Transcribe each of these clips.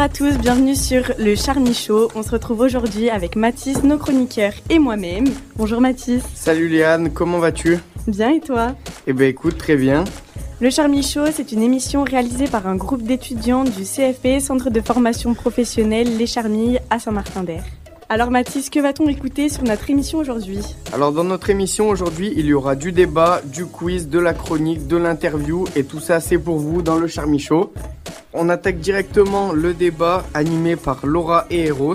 Bonjour à tous, bienvenue sur le Charmy Show. On se retrouve aujourd'hui avec Mathis, nos chroniqueurs et moi-même. Bonjour Mathis. Salut Léane, comment vas-tu? Bien et toi? Eh ben écoute, très bien. Le Charmy Show, c'est une émission réalisée par un groupe d'étudiants du CFP, Centre de formation professionnelle Les Charmilles à Saint-Martin-d'Air. Alors Mathis, que va-t-on écouter sur notre émission aujourd'hui? Alors dans notre émission aujourd'hui, il y aura du débat, du quiz, de la chronique, de l'interview et tout ça c'est pour vous dans le Charmy Show. On attaque directement le débat animé par Laura et Eros.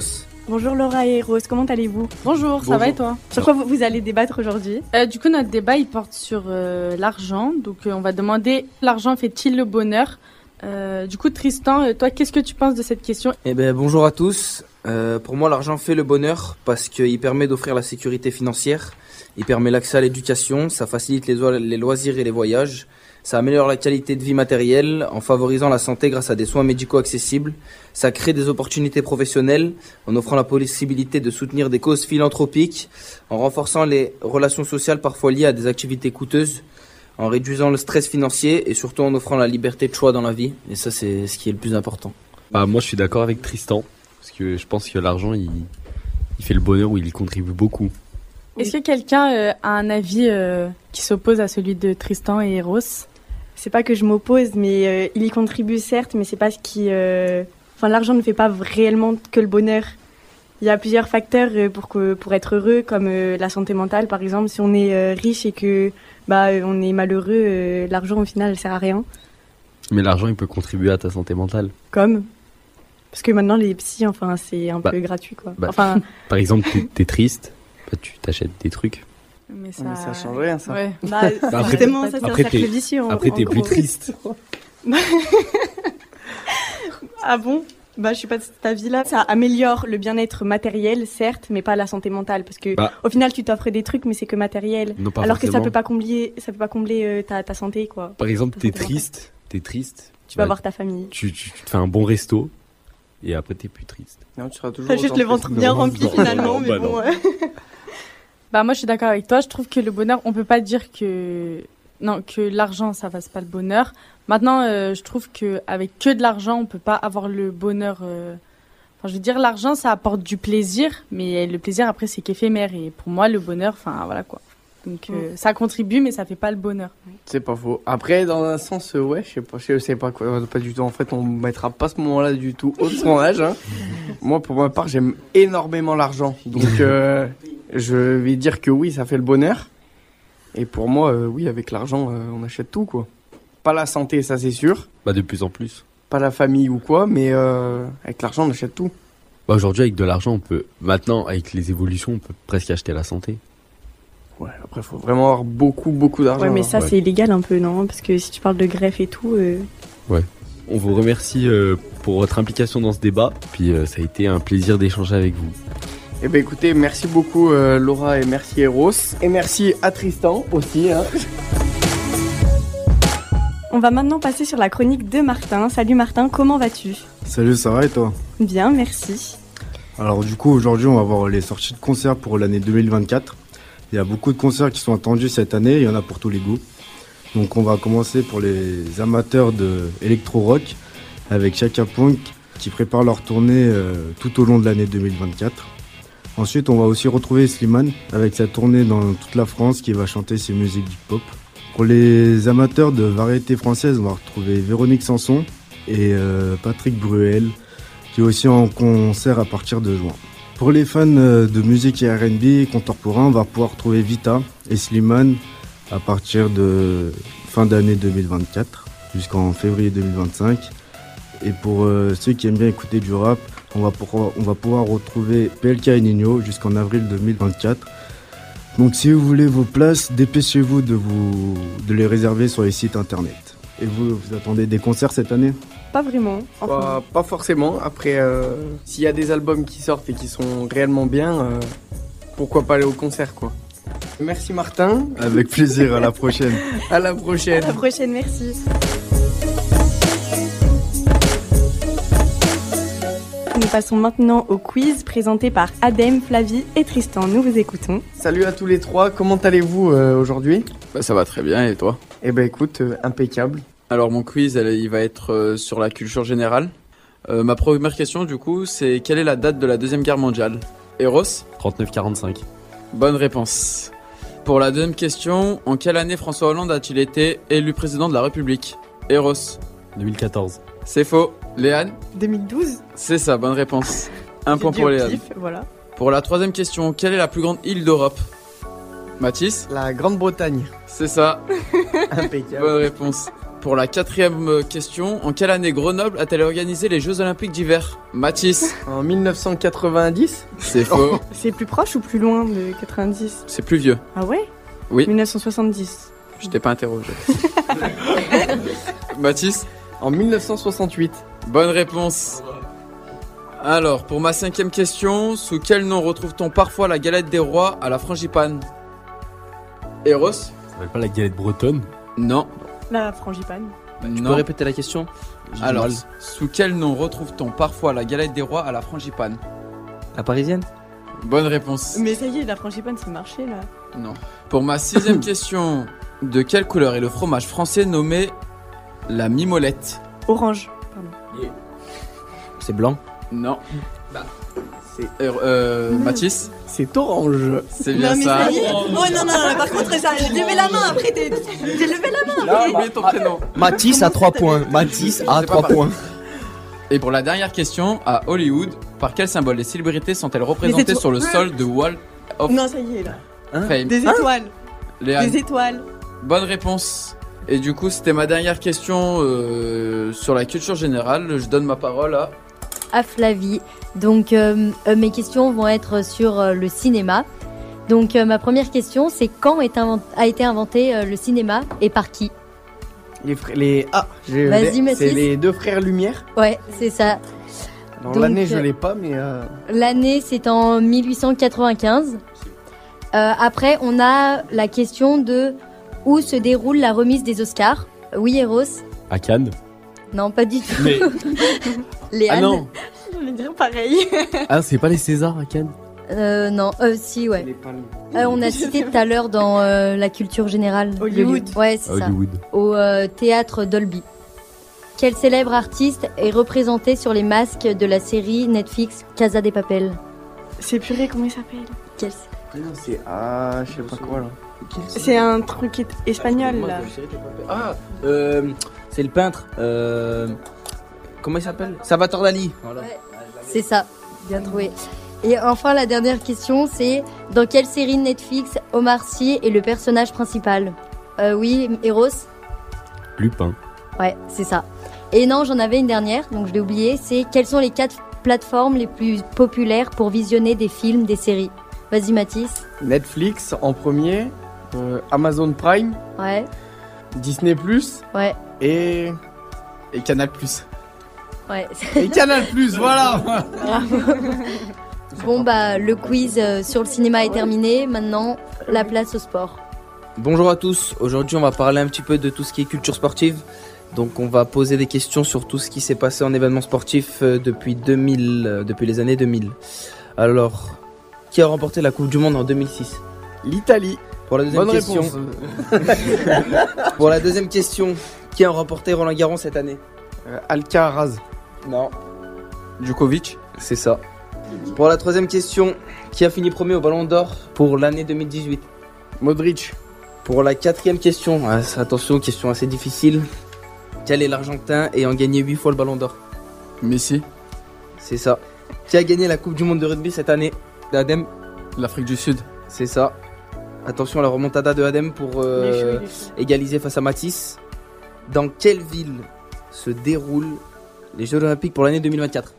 Bonjour Laura et Rose, comment allez-vous? Bonjour, ça va et toi? Sur quoi vous, vous allez débattre aujourd'hui? Euh, Du coup, notre débat, il porte sur euh, l'argent. Donc, euh, on va demander l'argent fait-il le bonheur? Euh, Du coup, Tristan, toi, qu'est-ce que tu penses de cette question? Eh ben bonjour à tous. Euh, pour moi, l'argent fait le bonheur parce qu'il permet d'offrir la sécurité financière, il permet l'accès à l'éducation, ça facilite les loisirs et les voyages, ça améliore la qualité de vie matérielle en favorisant la santé grâce à des soins médicaux accessibles, ça crée des opportunités professionnelles en offrant la possibilité de soutenir des causes philanthropiques, en renforçant les relations sociales parfois liées à des activités coûteuses, en réduisant le stress financier et surtout en offrant la liberté de choix dans la vie. Et ça, c'est ce qui est le plus important. Bah, moi, je suis d'accord avec Tristan. Parce que je pense que l'argent, il, il fait le bonheur ou il y contribue beaucoup. Est-ce que quelqu'un euh, a un avis euh, qui s'oppose à celui de Tristan et Eros C'est pas que je m'oppose, mais euh, il y contribue certes, mais c'est pas ce qui. euh, Enfin, l'argent ne fait pas réellement que le bonheur. Il y a plusieurs facteurs euh, pour que pour être heureux, comme euh, la santé mentale, par exemple. Si on est riche et que bah on est malheureux, l'argent au final ne sert à rien. Mais l'argent, il peut contribuer à ta santé mentale. Comme? Parce que maintenant les psys, enfin c'est un Bah, peu gratuit quoi. bah. Enfin, Par exemple, t'es- t'es triste, bah, tu t'achètes des trucs. Mais Mais ça change rien ça. Ouais. bah, après, justement, ça c'est un après, cercle t'es- t'es plus gros. triste. Ah bon? Bah, je suis pas de cet avis-là. Ça améliore le bien-être matériel, certes, mais pas la santé mentale, parce que Bah. au final, tu t'offres des trucs, mais c'est que matériel. Non, pas Alors que ça peut pas combler, ça peut pas combler euh, ta, ta santé, quoi. Par exemple, t'es triste, t'es triste. Tu vas bah, voir ta famille. Tu, tu, tu te fais un bon resto. Et après, t'es plus triste. Non, tu seras toujours T'as juste le ventre bien rempli finalement, non, mais bah bon. ouais. Bah, moi, je suis d'accord avec toi. Je trouve que le bonheur, on peut pas dire que. Non, que l'argent, ça fasse pas le bonheur. Maintenant, euh, je trouve que avec que de l'argent, on peut pas avoir le bonheur. euh, Enfin, je veux dire, l'argent, ça apporte du plaisir, mais le plaisir, après, c'est qu'éphémère. Et pour moi, le bonheur, enfin, voilà quoi. Donc, euh, ça contribue, mais ça fait pas le bonheur. C'est pas faux. Après, dans un sens, euh, ouais, je sais pas, je sais pas quoi, pas du tout. En fait, on mettra pas ce moment-là du tout au son âge. hein. Moi, pour ma part, j'aime énormément l'argent. Donc, euh, je vais dire que oui, ça fait le bonheur. Et pour moi, euh, oui, avec l'argent, euh, on achète tout, quoi. Pas la santé, ça c'est sûr. Bah, de plus en plus. Pas la famille ou quoi, mais euh, avec l'argent, on achète tout. Bah, aujourd'hui, avec de l'argent, on peut. Maintenant, avec les évolutions, on peut presque acheter la santé. Ouais, après, faut vraiment avoir beaucoup, beaucoup d'argent. Ouais, mais hein. ça, ouais. c'est illégal un peu, non? Parce que si tu parles de greffe et tout. euh, On vous remercie euh, pour votre implication dans ce débat. Puis, euh, ça a été un plaisir d'échanger avec vous. Eh ben écoutez, merci beaucoup euh, Laura et merci Eros. Et merci à Tristan aussi. Hein. On va maintenant passer sur la chronique de Martin. Salut Martin, comment vas-tu? Salut, ça va et toi? Bien, merci. Alors du coup, aujourd'hui, on va voir les sorties de concerts pour l'année 2024. Il y a beaucoup de concerts qui sont attendus cette année, il y en a pour tous les goûts. Donc on va commencer pour les amateurs de électro-rock avec Chaka Punk qui prépare leur tournée euh, tout au long de l'année 2024. Ensuite, on va aussi retrouver Slimane avec sa tournée dans toute la France qui va chanter ses musiques du pop. Pour les amateurs de variété française, on va retrouver Véronique Sanson et euh, Patrick Bruel qui est aussi en concert à partir de juin. Pour les fans euh, de musique et R&B contemporain, on va pouvoir trouver Vita et Slimane à partir de fin d'année 2024 jusqu'en février 2025. Et pour euh, ceux qui aiment bien écouter du rap, on va pouvoir, on va pouvoir retrouver PLK et Nino jusqu'en avril 2024. Donc si vous voulez vos places, dépêchez-vous de, vous, de les réserver sur les sites internet. Et vous, vous attendez des concerts cette année? Pas vraiment. Enfin, Pas, pas forcément. Après, euh, s'il y a des albums qui sortent et qui sont réellement bien, euh, pourquoi pas aller au concert quoi. Merci Martin. Avec plaisir, à la prochaine. À la à prochaine. la prochaine, merci. Passons maintenant au quiz présenté par Adem, Flavie et Tristan. Nous vous écoutons. Salut à tous les trois. Comment allez-vous euh, aujourd'hui? Bah, ça va très bien et toi? Eh ben écoute, euh, impeccable. Alors mon quiz elle- il va être euh, sur la culture générale. Euh, ma première question, du coup, c'est quelle est la date de la Deuxième Guerre mondiale? Eros? 39-45. Bonne réponse. Pour la deuxième question, en quelle année François Hollande a-t-il été élu président de la République? Eros? 2014. C'est faux. Léane 2012. C'est ça, bonne réponse. Un point pour Léane. pif, Voilà. Pour la troisième question, quelle est la plus grande île d'Europe? Mathis? La Grande-Bretagne. C'est ça, Impeccable. bonne réponse. Pour la quatrième euh, question, en quelle année Grenoble a-t-elle organisé les Jeux Olympiques d'hiver? Mathis? En 1990 C'est faux, C'est plus proche ou plus loin de 90 c'est plus vieux. Ah ouais? Oui. 1970. Je t'ai pas interrogé. Mathis? En 1968. Bonne réponse. Alors, pour ma cinquième question, sous quel nom retrouve-t-on parfois la galette des rois à la frangipane? Eros? Ça s'appelle pas la galette bretonne? Non. La frangipane. Tu peux non. répéter la question? Alors, sous quel nom retrouve-t-on parfois la galette des rois à la frangipane? La parisienne? Bonne réponse. Mais ça y est, la frangipane, c'est marché là. Non. Pour ma sixième question, de quelle couleur est le fromage français nommé la mimolette Orange. C'est blanc. Non. C'est Euh, euh, Mathis c'est orange. C'est bien non, mais ça. Oh non, non, non, par contre, ça, j'ai levé la main après. J'ai levé la main après. Oublie ton prénom. Mathis à 3 points. Mathis à C'est pas 3 pareil. points. Et pour la dernière question, à Hollywood, par quel symbole les célébrités sont-elles représentées étoiles. sur le sol de Wall of Non, ça y est là. Fame? Des étoiles. Léane, Des étoiles. bonne réponse. Et du coup, c'était ma dernière question euh, sur la culture générale. Je donne ma parole à. à Flavie. Donc euh, euh, mes questions vont être sur euh, le cinéma. Donc euh, ma première question c'est quand est a été inventé euh, le cinéma et par qui? Les, fr- les... Ah, j'ai- Vas-y, c'est les deux frères Lumière. Ouais, c'est ça. L'année, je euh, l'ai pas, mais euh, L'année c'est en 1895. Euh, après on a la question de où se déroule la remise des Oscars. Oui Eros À Cannes. Non pas du tout. Mais. Léane Ah non Je vais dire pareil. Ah, c'est pas les Césars à Cannes? Euh, non, euh, si ouais. les. Euh, on a cité tout à l'heure dans euh, la culture générale. le Hollywood. Ouais, c'est ça. Hollywood. Au euh, théâtre Dolby. Quel célèbre artiste est représenté sur les masques de la série Netflix Casa de Papel? C'est purée, comment il s'appelle? Quel- Non, c'est ah, je sais pas quoi là. C'est un truc espagnol là. Ah, euh, c'est le peintre. Euh, comment il s'appelle? Salvatore Dali. Voilà. C'est ça, bien trouvé. Et enfin, la dernière question, c'est dans quelle série Netflix Omar Sy est le personnage principal? Euh, Oui, Eros? Lupin. Ouais, c'est ça. Et non, j'en avais une dernière, donc je l'ai oublié. C'est quelles sont les quatre plateformes les plus populaires pour visionner des films, des séries? Vas-y, Mathis. Netflix en premier, euh, Amazon Prime, Ouais, Disney ouais, et Et Canal Plus. ouais. et Canal voilà. Bon, bah, le quiz euh, sur le cinéma est terminé. Maintenant, la place au sport. Bonjour à tous. Aujourd'hui, on va parler un petit peu de tout ce qui est culture sportive. Donc, on va poser des questions sur tout ce qui s'est passé en événements sportifs euh, depuis 2000, euh, depuis les années 2000. Alors, qui a remporté la Coupe du Monde en 2006 L'Italie. Pour la deuxième Bonne question, pour la deuxième question, qui a remporté Roland Garros cette année Euh, Alcaraz. Non, Djokovic. c'est ça. Pour la troisième question, qui a fini premier au Ballon d'Or pour l'année 2018 Modric. Pour la quatrième question, ah, attention, question assez difficile. Quel est l'Argentin ayant gagné 8 fois le Ballon d'Or Messi. C'est ça. Qui a gagné la Coupe du Monde de rugby cette année Adem L'Afrique du Sud. C'est ça. Attention à la remontada de Adem pour euh, égaliser face à Matisse. Dans quelle ville se déroulent les Jeux Olympiques pour l'année 2024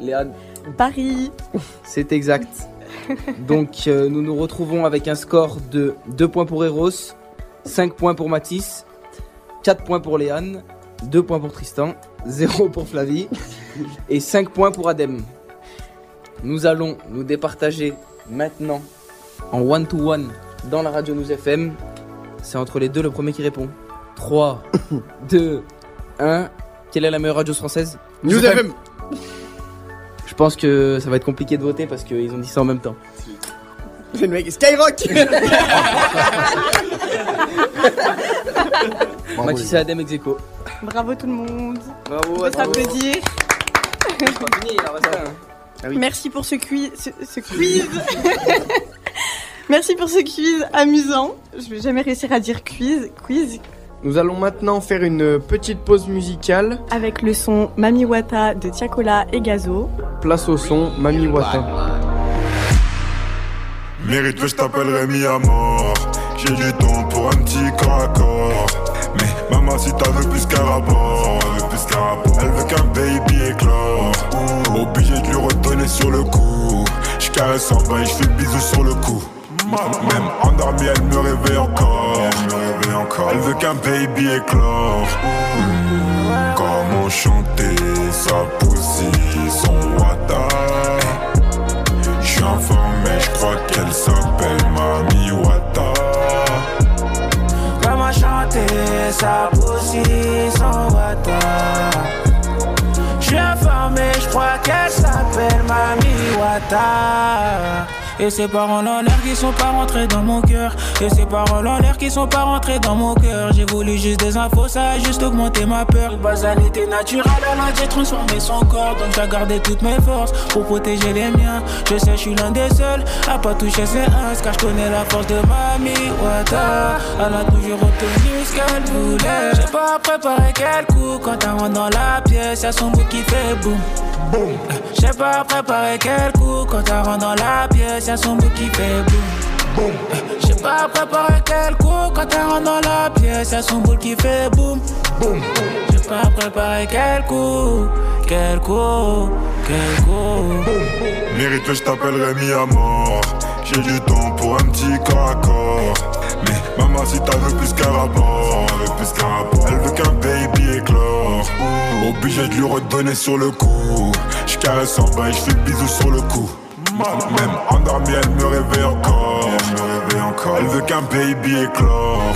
Léane, Paris. c'est exact. Donc euh, nous nous retrouvons avec un score de 2 points pour Eros, 5 points pour Matisse, 4 points pour Léane, 2 points pour Tristan, 0 pour Flavie et 5 points pour Adem. Nous allons nous départager maintenant en one-to-one dans la radio News FM. C'est entre les deux le premier qui répond. 3, 2, 1. Quelle est la meilleure radio française? News FM. Je pense que ça va être compliqué de voter parce qu'ils ont dit ça en même temps. C'est le mec Skyrock. Mathis et Adem ex aequo. Bravo tout le monde. Bravo, On peut s'applaudir. Merci pour ce quiz. Ce, ce quiz. Merci pour ce quiz amusant. Je vais jamais réussir à dire quiz. Quiz. Nous allons maintenant faire une petite pause musicale. Avec le son Mami Wata de Tiakola et Gazo. Place au son Mami Wata. Mérite que je à mort. J'ai du temps pour un petit corps à corps. Mais maman, si t'as veux plus qu'un rapport, elle veut plus qu'un rapport. Elle veut qu'un baby éclore. Obligé de lui redonner sur le coup. Je caresse en bas et je fais bisous sur le cou. Même endormie, elle me réveille encore. Elle veut qu'un baby éclore. Comment chanter sa poussie, son wata? Je suis informé, je crois qu'elle s'appelle Mami Wata. Comment chanter sa poussie, son wata? Je suis informé, je crois qu'elle s'appelle Mami Wata. Et ces paroles en l'air qui sont pas rentrées dans mon cœur. Et ces paroles en l'air qui sont pas rentrées dans mon cœur. J'ai voulu juste des infos, ça a juste augmenté ma peur. Basalité naturelle, elle a j'ai transformé son corps. Donc j'ai gardé toutes mes forces pour protéger les miens. Je sais, je suis l'un des seuls à pas toucher ses uns. Car je connais la force de Mami Wata. Elle a toujours obtenu ce qu'elle voulait. J'ai pas préparé quel coup quand elle rentre dans la pièce. Y'a son bout qui fait boum. Boum. J'ai pas préparé quel coup quand rentre dans la pièce. Y'a son bout qui fait boum. Boum. J'ai pas préparé quel coup quand rentre dans la pièce. Y'a son bout qui fait boum. Boum. J'ai pas préparé quel coup. Quel coup. Quel coup. Mérite que je t'appellerai mis à mort. J'ai du temps pour un petit corps à corps. Mais maman, si t'as veux plus qu'un rapport, elle veut plus qu'un rapport. Elle veut qu'un baby éclore. Obligé de lui redonner sur le coup. Je caresse en bas et je fais bisous sur le cou. Même endormie, elle me réveille encore. Elle veut qu'un baby éclore.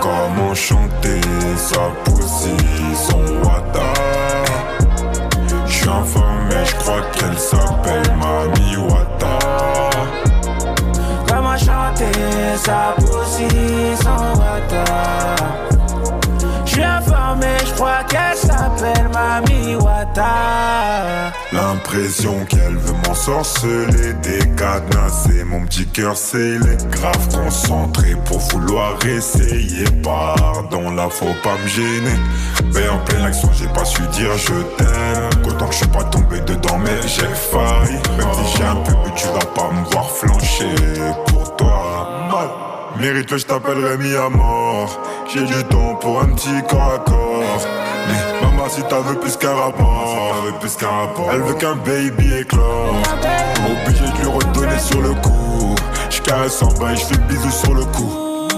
Comment chanter sa poussie, son wata. Je suis informé, je crois qu'elle s'appelle Mami Wata. Comment chanter sa poussie sans wata je crois qu'elle s'appelle Mami Wata L'impression qu'elle veut m'ensorceler, décadenasser mon petit cœur scellé. Grave concentré pour vouloir essayer. Pardon, là faut pas me gêner. Mais en pleine action, j'ai pas su dire je t'aime. Autant que je suis pas tombé dedans, mais j'ai failli. Même si j'ai un peu bu, tu vas pas me voir flancher pour toi. Mal. Mérite je t'appellerai mis à mort. J'ai du temps pour un petit corps à corps. Mais maman, si t'as veux plus qu'un rapport, elle veut plus qu'un rapport. Elle veut qu'un baby éclore. Obligé de lui redonner sur le coup. Je caresse en bas et je fais bisous sur le cou.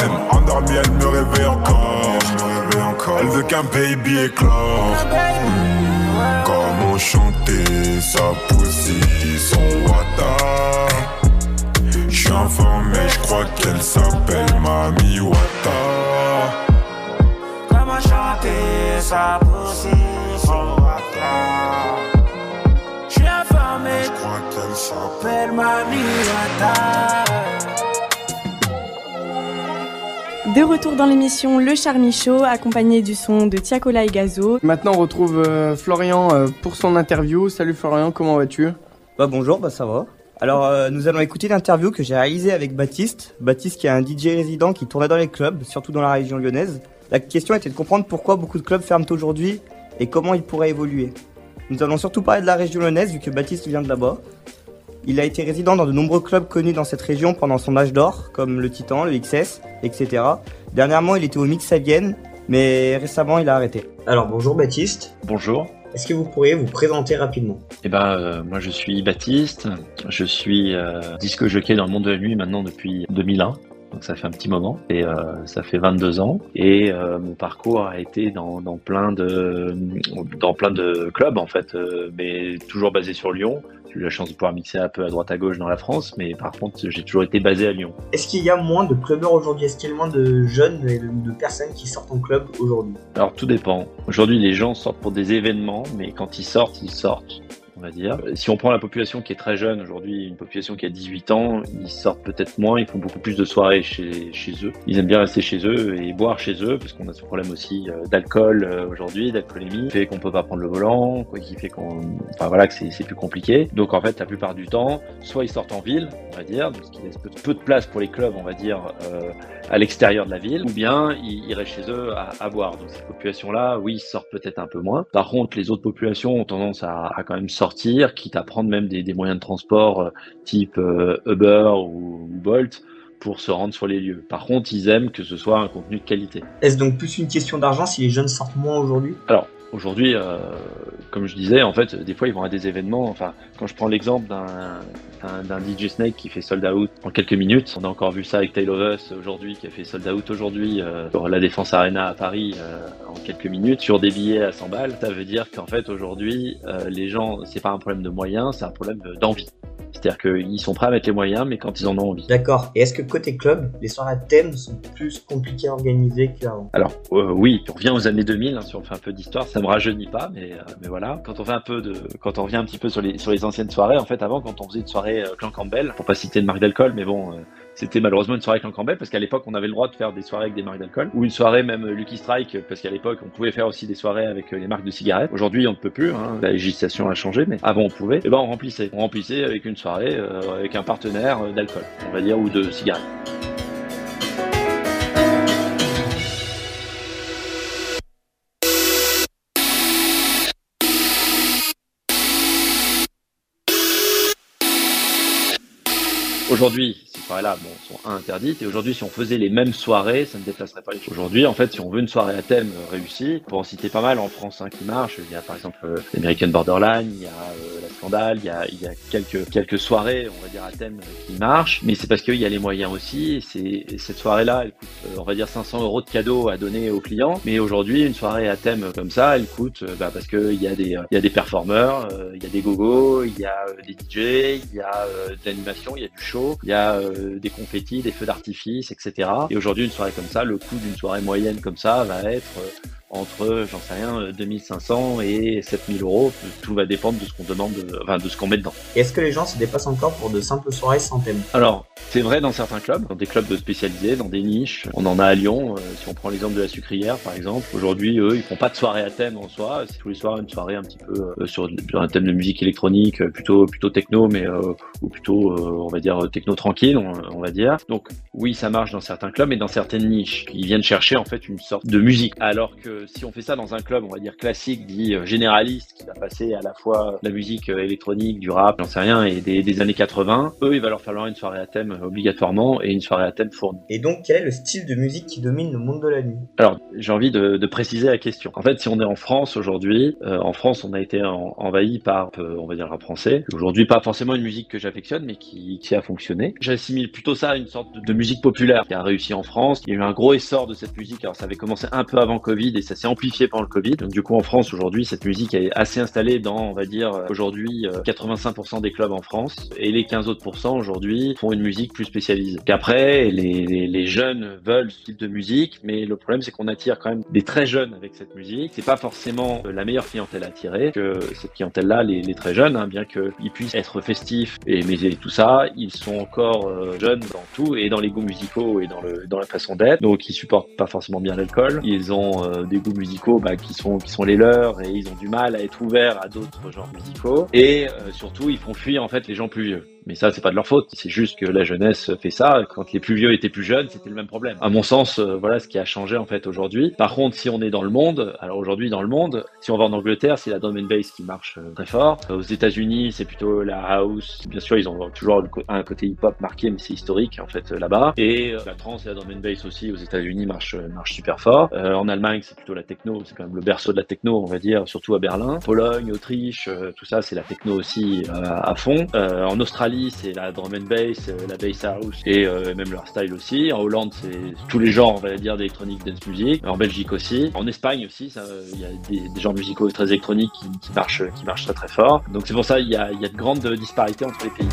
Même endormie, elle me réveille encore. Elle veut qu'un baby éclore. Comment chanter sa poussie, son wata. Je suis informé, je crois qu'elle s'appelle Mami Wata. Je suis informé, je crois qu'elle s'appelle De retour dans l'émission Le Charmy Show, accompagné du son de Tiakola et Gazo. Maintenant, on retrouve euh, Florian euh, pour son interview. Salut Florian, comment vas-tu? Bah bonjour, bah ça va. Alors, euh, nous allons écouter l'interview que j'ai réalisée avec Baptiste. Baptiste qui est un DJ résident qui tournait dans les clubs, surtout dans la région lyonnaise. La question était de comprendre pourquoi beaucoup de clubs ferment aujourd'hui et comment ils pourraient évoluer. Nous allons surtout parler de la région lyonnaise vu que Baptiste vient de là-bas. Il a été résident dans de nombreux clubs connus dans cette région pendant son âge d'or, comme le Titan, le XS, etc. Dernièrement, il était au Mix à Vienne, mais récemment, il a arrêté. Alors bonjour Baptiste. Bonjour. Est-ce que vous pourriez vous présenter rapidement? Eh ben, euh, moi je suis Baptiste, je suis euh, disque jockey dans le monde de la nuit maintenant depuis 2001. Donc ça fait un petit moment et euh, ça fait 22 ans et euh, mon parcours a été dans, dans plein de dans plein de clubs en fait, euh, mais toujours basé sur Lyon. J'ai eu la chance de pouvoir mixer un peu à droite à gauche dans la France, mais par contre j'ai toujours été basé à Lyon. Est-ce qu'il y a moins de clubbers aujourd'hui? Est-ce qu'il y a moins de jeunes et de, de personnes qui sortent en club aujourd'hui? Alors tout dépend. Aujourd'hui les gens sortent pour des événements, mais quand ils sortent, ils sortent. Dire. Si on prend la population qui est très jeune aujourd'hui, une population qui a 18 ans, ils sortent peut-être moins, ils font beaucoup plus de soirées chez, chez eux. Ils aiment bien rester chez eux et boire chez eux, parce qu'on a ce problème aussi euh, d'alcool euh, aujourd'hui, d'alcoolémie, qui fait qu'on peut pas prendre le volant, quoi, qui fait qu'on, enfin voilà, que c'est c'est plus compliqué. Donc en fait, la plupart du temps, soit ils sortent en ville, on va dire, ce qui laisse peu, peu de place pour les clubs, on va dire, euh, à l'extérieur de la ville, ou bien ils, restent chez eux à, à boire. Donc cette population-là, oui, sortent peut-être un peu moins. Par contre, les autres populations ont tendance à, à quand même sortir, quitte à prendre même des, des moyens de transport euh, type euh, Uber ou, ou Bolt pour se rendre sur les lieux. Par contre, ils aiment que ce soit un contenu de qualité. Est-ce donc plus une question d'argent si les jeunes sortent moins aujourd'hui? Alors, aujourd'hui, euh, comme je disais, en fait, des fois, ils vont à des événements. Enfin, quand je prends l'exemple d'un DJ Snake qui fait sold out en quelques minutes, on a encore vu ça avec Tale of Us aujourd'hui, qui a fait sold out aujourd'hui euh, sur la Défense Arena à Paris euh, en quelques minutes, sur des billets à 100 balles. Ça veut dire qu'en fait, aujourd'hui, euh, les gens, c'est pas un problème de moyens, c'est un problème d'envie. C'est-à-dire qu'ils sont prêts à mettre les moyens, mais quand ils en ont envie. D'accord. Et est-ce que côté club, les soirées à thème sont plus compliquées à organiser qu'avant? Alors euh, oui, on revient aux années 2000, hein, si on fait un peu d'histoire, ça me rajeunit pas, mais, euh, mais voilà. Quand on fait un peu de, quand on revient un petit peu sur les sur les anciennes soirées, en fait avant quand on faisait une soirée euh, Clan Campbell, pour pas citer de marque d'alcool, mais bon, euh, c'était malheureusement une soirée Clan Campbell parce qu'à l'époque on avait le droit de faire des soirées avec des marques d'alcool ou une soirée même euh, Lucky Strike parce qu'à l'époque on pouvait faire aussi des soirées avec euh, les marques de cigarettes. Aujourd'hui on ne peut plus, hein, la législation a changé, mais avant on pouvait. Et ben on remplissait, on remplissait avec une soirée euh, avec un partenaire euh, d'alcool, on va dire, ou de cigarettes. Aujourd'hui, ces soirées-là, bon, sont interdites. Et aujourd'hui, si on faisait les mêmes soirées, ça ne déplacerait pas les choses. Aujourd'hui, en fait, si on veut une soirée à thème euh, réussie, pour en citer pas mal en France hein, qui marche, il y a par exemple euh, l'American Borderline, il y a euh, la Scandale, il y a, il y a quelques, quelques soirées, on va dire, à thème euh, qui marchent. Mais c'est parce qu'il y a les moyens aussi. Et cette soirée-là, elle coûte, euh, on va dire, 500 euros de cadeaux à donner aux clients. Mais aujourd'hui, une soirée à thème comme ça, elle coûte, euh, bah, parce qu'il y a des, euh, il y a des performeurs, euh, il y a des gogos, il y a euh, des DJ, il y a euh, de l'animation, il y a du show, il y a euh, des confettis, des feux d'artifice, etc. Et aujourd'hui, une soirée comme ça, le coût d'une soirée moyenne comme ça va être euh, entre, j'en sais rien, euh, 2500 et 7000 euros. Tout va dépendre de ce qu'on demande, de- enfin de ce qu'on met dedans. Et est-ce que les gens se dépassent encore pour de simples soirées sans thème? Alors, c'est vrai dans certains clubs, dans des clubs spécialisés, dans des niches. On en a à Lyon, euh, si on prend l'exemple de la sucrière par exemple. Aujourd'hui, eux, ils font pas de soirée à thème en soi. C'est tous les soirs une soirée un petit peu euh, sur, sur un thème de musique électronique, euh, plutôt plutôt techno, mais euh, ou plutôt, euh, on va dire techno tranquille, on, on va dire. Donc oui, ça marche dans certains clubs, mais dans certaines niches, ils viennent chercher en fait une sorte de musique. Alors que si on fait ça dans un club, on va dire classique, dit euh, généraliste, qui va passer à la fois la musique euh, électronique, du rap, j'en sais rien, et des, des années 80, eux, il va leur falloir une soirée à thème euh, obligatoirement et une soirée à thème fournie. Et donc, quel est le style de musique qui domine le monde de la nuit? Alors, j'ai envie de, de préciser la question. En fait, si on est en France aujourd'hui, euh, en France, on a été en- envahi par, euh, on va dire, le rap français. Aujourd'hui, pas forcément une musique que j'affectionne, mais qui, qui a fonctionné. J'assimile plutôt ça à une sorte de, de musique populaire qui a réussi en France. Il y a eu un gros essor de cette musique. Alors, ça avait commencé un peu avant Covid et ça s'est amplifié pendant le Covid. Du coup, en France, aujourd'hui, cette musique est assez installée dans, on va dire, euh, aujourd'hui, euh, 85% des clubs en France. Et les 15 autres aujourd'hui, font une musique plus spécialisée. Qu'après, les, les, les jeunes veulent ce type de musique, mais le problème, c'est qu'on attire quand même des très jeunes avec cette musique. C'est pas forcément euh, la meilleure clientèle à attirer, que cette clientèle-là, les, les très jeunes, hein, bien qu'ils puissent être festifs et mais et tout ça, ils sont encore euh, jeunes dans tout et dans les goûts musicaux et dans le dans la façon d'être. Donc, ils supportent pas forcément bien l'alcool. Ils ont euh, des musicaux bah, qui sont qui sont les leurs et ils ont du mal à être ouverts à d'autres genres musicaux. Et euh, surtout, ils font fuir en fait les gens plus vieux. Mais ça, c'est pas de leur faute. C'est juste que la jeunesse fait ça. Quand les plus vieux étaient plus jeunes, c'était le même problème. À mon sens, euh, voilà ce qui a changé en fait aujourd'hui. Par contre, si on est dans le monde, alors aujourd'hui dans le monde, si on va en Angleterre, c'est la drum and bass qui marche euh, très fort. Aux États-Unis, c'est plutôt la house. Bien sûr, ils ont toujours un côté hip-hop marqué, mais c'est historique en fait là-bas. Et euh, la trance et la drum and bass aussi aux États-Unis marche marche super fort. En Allemagne, c'est plutôt la techno. C'est quand même le berceau de la techno, on va dire, surtout à Berlin. Pologne, Autriche, tout ça, c'est la techno aussi à fond. En Australie, c'est la drum and bass, euh, la bass house et euh, même leur style aussi. En Hollande, c'est tous les genres, on va dire, d'électronique dance music. En Belgique aussi. En Espagne aussi, il y a des, genres musicaux très électroniques qui, marchent, qui marchent très très fort. Donc c'est pour ça il y il y a de grandes disparités entre les pays.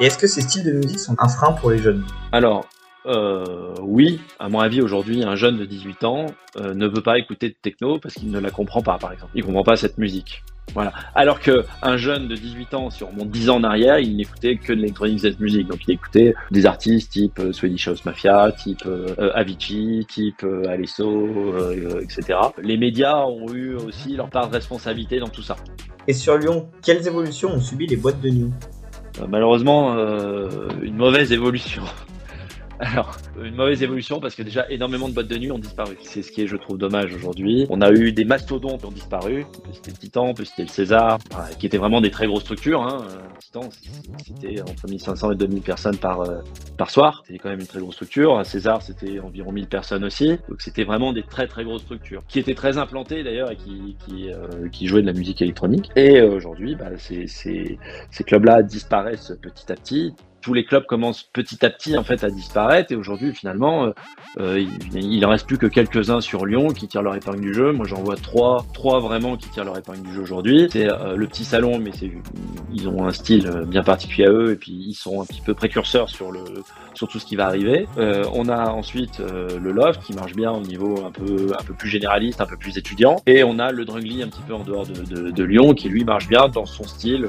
Et est-ce que ces styles de musique sont un frein pour les jeunes? Alors, euh, oui, à mon avis, aujourd'hui, un jeune de 18 ans euh, ne veut pas écouter de techno parce qu'il ne la comprend pas, par exemple. Il comprend pas cette musique. Voilà. Alors que un jeune de 18 ans, si on remonte 10 ans en arrière, il n'écoutait que de l'électronique dance music. Donc il écoutait des artistes type euh, Swedish House Mafia, type euh, Avicii, type euh, Alesso, etc. Les médias ont eu aussi leur part de responsabilité dans tout ça. Et sur Lyon, quelles évolutions ont subi les boîtes de nuit? Malheureusement, euh, une mauvaise évolution. Alors, une mauvaise évolution parce que déjà énormément de boîtes de nuit ont disparu. C'est ce qui est, je trouve, dommage aujourd'hui. On a eu des mastodontes qui ont disparu. C'était le Titan, puis c'était le César, enfin, qui étaient vraiment des très grosses structures. Hein. Euh, Titan, c'était entre 1500 et 2000 personnes par, euh, par soir. C'était quand même une très grosse structure. César, c'était environ 1000 personnes aussi. Donc c'était vraiment des très très grosses structures qui étaient très implantées d'ailleurs et qui, euh, jouaient de la musique électronique. Et euh, aujourd'hui, bah, ces clubs-là disparaissent petit à petit tous les clubs commencent petit à petit en fait à disparaître et aujourd'hui finalement euh, euh, il, il en reste plus que quelques-uns sur Lyon qui tirent leur épingle du jeu. Moi j'en vois trois, trois vraiment qui tirent leur épingle du jeu aujourd'hui. C'est euh, le petit salon, mais c'est ils ont un style bien particulier à eux et puis ils sont un petit peu précurseurs sur le sur tout ce qui va arriver. On a ensuite le loft qui marche bien au niveau un peu un peu plus généraliste, un peu plus étudiant et on a le Drungly un petit peu en dehors de, Lyon qui lui marche bien dans son style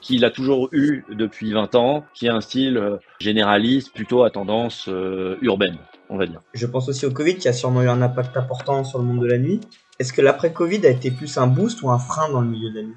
qu'il a toujours eu depuis 20 ans, qui est style euh, généraliste plutôt à tendance euh, urbaine, on va dire. Je pense aussi au Covid qui a sûrement eu un impact important sur le monde de la nuit. Est-ce que l'après-Covid a été plus un boost ou un frein dans le milieu de la nuit?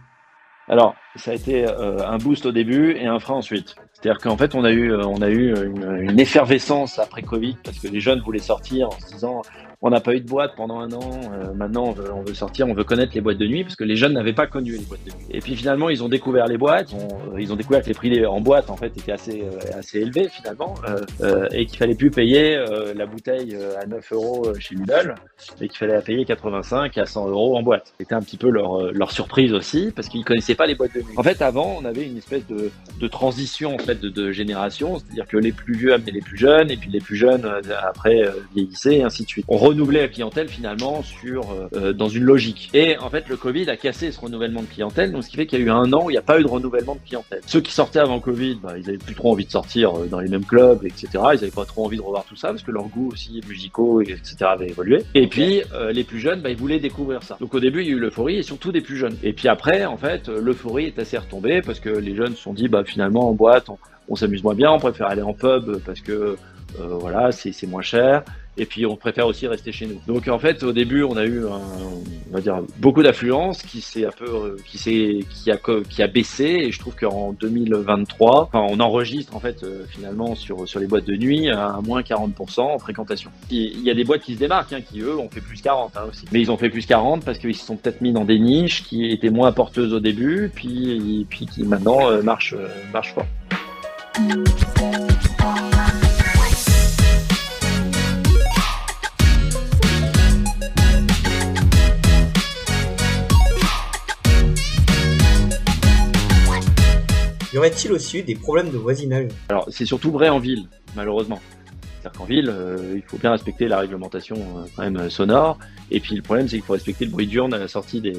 Alors, ça a été euh, un boost au début et un frein ensuite. C'est-à-dire qu'en fait, on a eu, euh, on a eu une, une effervescence après Covid parce que les jeunes voulaient sortir en se disant on n'a pas eu de boîte pendant un an, euh, maintenant on veut, sortir, on veut connaître les boîtes de nuit parce que les jeunes n'avaient pas connu les boîtes de nuit. Et puis finalement, ils ont découvert les boîtes, ils ont, euh, découvert que les prix en boîte en fait étaient assez, euh, assez élevés finalement euh, euh, et qu'il fallait plus payer euh, la bouteille euh, à 9 euros euh, chez Lidl, mais qu'il fallait la payer 85 à 100 euros en boîte. C'était un petit peu leur, euh, leur surprise aussi parce qu'ils connaissaient pas les boîtes de nuit. En fait, avant, on avait une espèce de, de transition en fait de, de génération, c'est-à-dire que les plus vieux amenaient les plus jeunes et puis les plus jeunes euh, après euh, vieillissaient et ainsi de suite. On renouvelait la clientèle finalement sur euh, euh, dans une logique. Et en fait, le Covid a cassé ce renouvellement de clientèle, donc ce qui fait qu'il y a eu un an où il n'y a pas eu de renouvellement de clientèle. Ceux qui sortaient avant Covid, bah, ils avaient plus trop envie de sortir dans les mêmes clubs, etc. Ils avaient pas trop envie de revoir tout ça parce que leurs goûts aussi musicaux, etc. avaient évolué. Et puis euh, les plus jeunes, bah, ils voulaient découvrir ça. Donc au début, il y a eu l'euphorie et surtout des plus jeunes. Et puis après, en fait, l'euphorie est assez retombée parce que les jeunes se sont dit, bah finalement en boîte, on s'amuse moins bien, on préfère aller en pub parce que euh, voilà, c'est moins cher. Et puis on préfère aussi rester chez nous. Donc en fait, au début, on a eu, on va dire, beaucoup d'affluence qui s'est un peu, euh, qui s'est, qui a, qui a baissé. Et je trouve qu'en 2023, enfin, on enregistre en fait euh, finalement sur sur les boîtes de nuit à moins 40% en fréquentation. Il y a des boîtes qui se démarquent, hein, qui eux ont fait plus 40 hein, aussi. Mais ils ont fait plus 40 parce qu'ils se sont peut-être mis dans des niches qui étaient moins porteuses au début, puis puis qui maintenant euh, marchent marchent fort. Y aurait-il aussi eu des problèmes de voisinage Alors, c'est surtout vrai en ville, malheureusement. C'est-à-dire qu'en ville, euh, il faut bien respecter la réglementation euh, quand même euh, sonore. Et puis le problème, c'est qu'il faut respecter le bruit d'urne à la sortie des,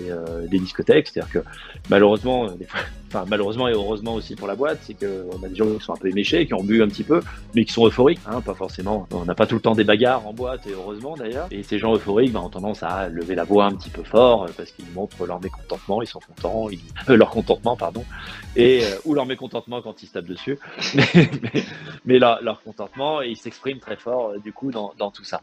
des discothèques. C'est-à-dire que malheureusement, des fois, enfin malheureusement et heureusement aussi pour la boîte, c'est qu'on a des gens qui sont un peu éméchés, qui ont bu un petit peu, mais qui sont euphoriques. Hein, pas forcément. On n'a pas tout le temps des bagarres en boîte, et heureusement d'ailleurs. Et ces gens euphoriques bah, ont tendance à lever la voix un petit peu fort euh, parce qu'ils montrent leur mécontentement, ils sont contents, ils... euh, leur contentement, pardon, et euh, ou leur mécontentement quand ils se tapent dessus. Mais, mais, leur, contentement et ils s'expriment très fort du coup dans tout ça.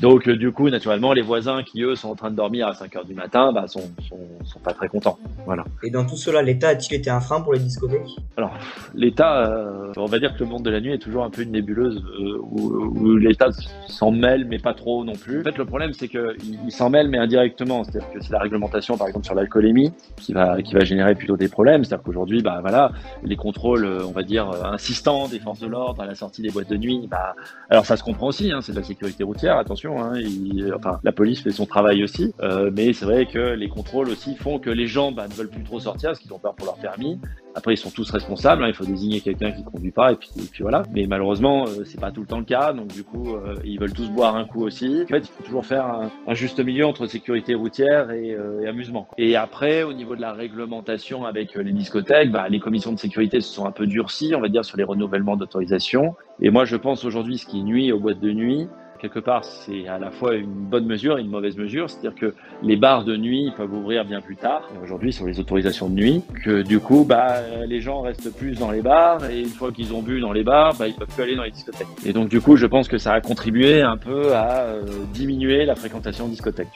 Donc euh, du coup, naturellement, les voisins qui eux sont en train de dormir à 5 heures du matin, bah, sont, sont, sont pas très contents. Voilà. Et dans tout cela, l'État a-t-il été un frein pour les discothèques? Alors, l'État, euh, on va dire que le monde de la nuit est toujours un peu une nébuleuse euh, où, où l'État s'en mêle, mais pas trop non plus. En fait, le problème, c'est qu'il il s'en mêle, mais indirectement. C'est-à-dire que c'est la réglementation, par exemple, sur l'alcoolémie, qui va, qui va générer plutôt des problèmes. C'est-à-dire qu'aujourd'hui, bah voilà, les contrôles, on va dire, insistants des forces de l'ordre à la sortie des boîtes de nuit, bah, alors ça se comprend aussi, hein, c'est de la sécurité routière, attention. Hein, la police fait son travail aussi, euh, mais c'est vrai que les contrôles aussi font que les gens bah, ne veulent plus trop sortir parce qu'ils ont peur pour leur permis. Après, ils sont tous responsables. hein, il faut désigner quelqu'un qui conduit pas et puis, voilà. Mais malheureusement, euh, c'est pas tout le temps le cas. Donc du coup, euh, ils veulent tous boire un coup aussi. En fait, il faut toujours faire un, juste milieu entre sécurité routière et, euh, amusement. Et après, au niveau de la réglementation avec les discothèques, bah, les commissions de sécurité se sont un peu durcies, on va dire, sur les renouvellements d'autorisation. Et moi, je pense aujourd'hui, ce qui nuit aux boîtes de nuit, quelque part, c'est à la fois une bonne mesure et une mauvaise mesure. C'est-à-dire que les bars de nuit peuvent ouvrir bien plus tard, aujourd'hui sur les autorisations de nuit, que du coup, bah, les gens restent plus dans les bars, et une fois qu'ils ont bu dans les bars, bah, ils peuvent plus aller dans les discothèques. Et donc, du coup, je pense que ça a contribué un peu à euh, diminuer la fréquentation de discothèques.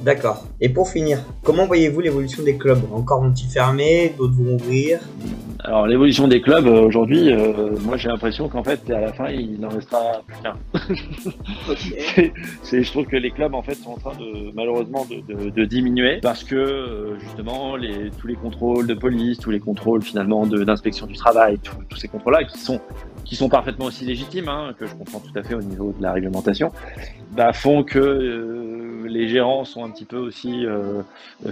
D'accord. Et pour finir, comment voyez-vous l'évolution des clubs? Encore vont-ils fermer? D'autres vont ouvrir? Alors, l'évolution des clubs, euh, aujourd'hui, euh, moi j'ai l'impression qu'en fait, à la fin, il n'en restera plus qu'un. C'est, je trouve que les clubs en fait sont en train de malheureusement de, de- de diminuer parce que euh, justement les, tous les contrôles de police, tous les contrôles finalement d'inspection du travail, tous- tous ces contrôles-là qui sont qui sont parfaitement aussi légitimes, hein, que je comprends tout à fait au niveau de la réglementation, bah, font que euh, les gérants sont un petit peu aussi euh,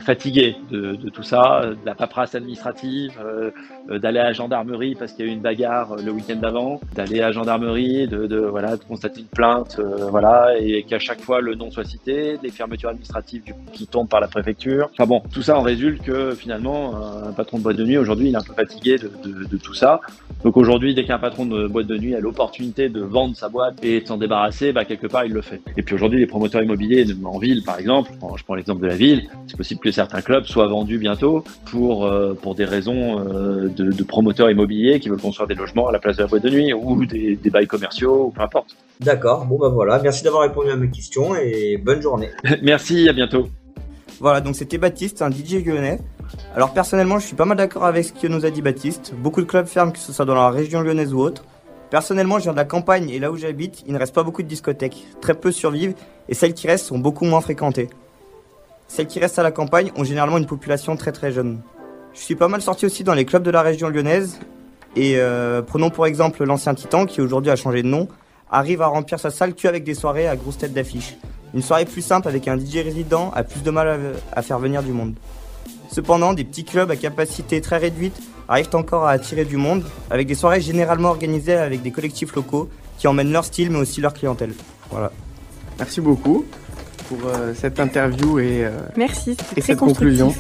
fatigués de, tout ça, de la paperasse administrative, euh, d'aller à la gendarmerie parce qu'il y a eu une bagarre euh, le week-end d'avant, d'aller à la gendarmerie, de, voilà, de constater une plainte, voilà, et qu'à chaque fois le nom soit cité, des fermetures administratives qui tombent par la préfecture. Enfin bon, tout ça en résulte que finalement un patron de boîte de nuit aujourd'hui il est un peu fatigué de tout ça. Donc aujourd'hui, dès qu'un patron de boîte de nuit a l'opportunité de vendre sa boîte et de s'en débarrasser, bah, quelque part il le fait. Et puis aujourd'hui, les promoteurs immobiliers en ville, par exemple, je prends- l'exemple de la ville, c'est possible que certains clubs soient vendus bientôt pour euh, pour des raisons euh, de, de promoteurs immobiliers qui veulent construire des logements à la place de la boîte de nuit ou des, des bails commerciaux, ou peu importe. D'accord, bon bah voilà, merci d'avoir répondu à mes questions et bonne journée. Merci, à bientôt. Voilà, donc c'était Baptiste, un DJ lyonnais. Alors personnellement, je suis pas mal d'accord avec ce que nous a dit Baptiste. Beaucoup de clubs ferment, que ce soit dans la région lyonnaise ou autre. Personnellement, je viens de la campagne et là où j'habite, il ne reste pas beaucoup de discothèques. Très peu survivent et celles qui restent sont beaucoup moins fréquentées. Celles qui restent à la campagne ont généralement une population très très jeune. Je suis pas mal sorti aussi dans les clubs de la région lyonnaise et euh, prenons pour exemple l'ancien Titan qui aujourd'hui a changé de nom, arrive à remplir sa salle que avec des soirées à grosse tête d'affiche. Une soirée plus simple avec un DJ résident a plus de mal à faire venir du monde. Cependant, des petits clubs à capacité très réduite arrivent encore à attirer du monde, avec des soirées généralement organisées avec des collectifs locaux qui emmènent leur style mais aussi leur clientèle. Voilà. Merci beaucoup pour euh, cette interview et, euh, Merci, c'était et très cette conclusion.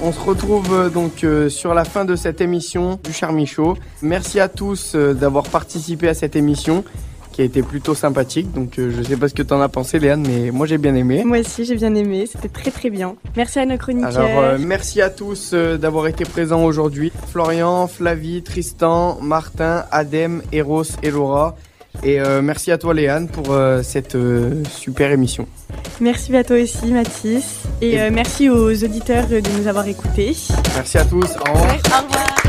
On se retrouve euh, donc sur la fin de cette émission du Charmy Show. Merci à tous d'avoir participé à cette émission qui a été plutôt sympathique. Donc euh, je sais pas ce que t'en as pensé Léane, mais moi j'ai bien aimé. Moi aussi, j'ai bien aimé, c'était très très bien. Merci à nos chroniqueurs. Alors euh, merci à tous euh, d'avoir été présents aujourd'hui. Florian, Flavie, Tristan, Martin, Adem, Eros et Laura. Et euh, merci à toi Léane pour euh, cette euh, super émission. Merci à toi aussi, Mathis. Et Et- euh, merci aux auditeurs de nous avoir écoutés. Merci à tous. Au revoir. Au revoir.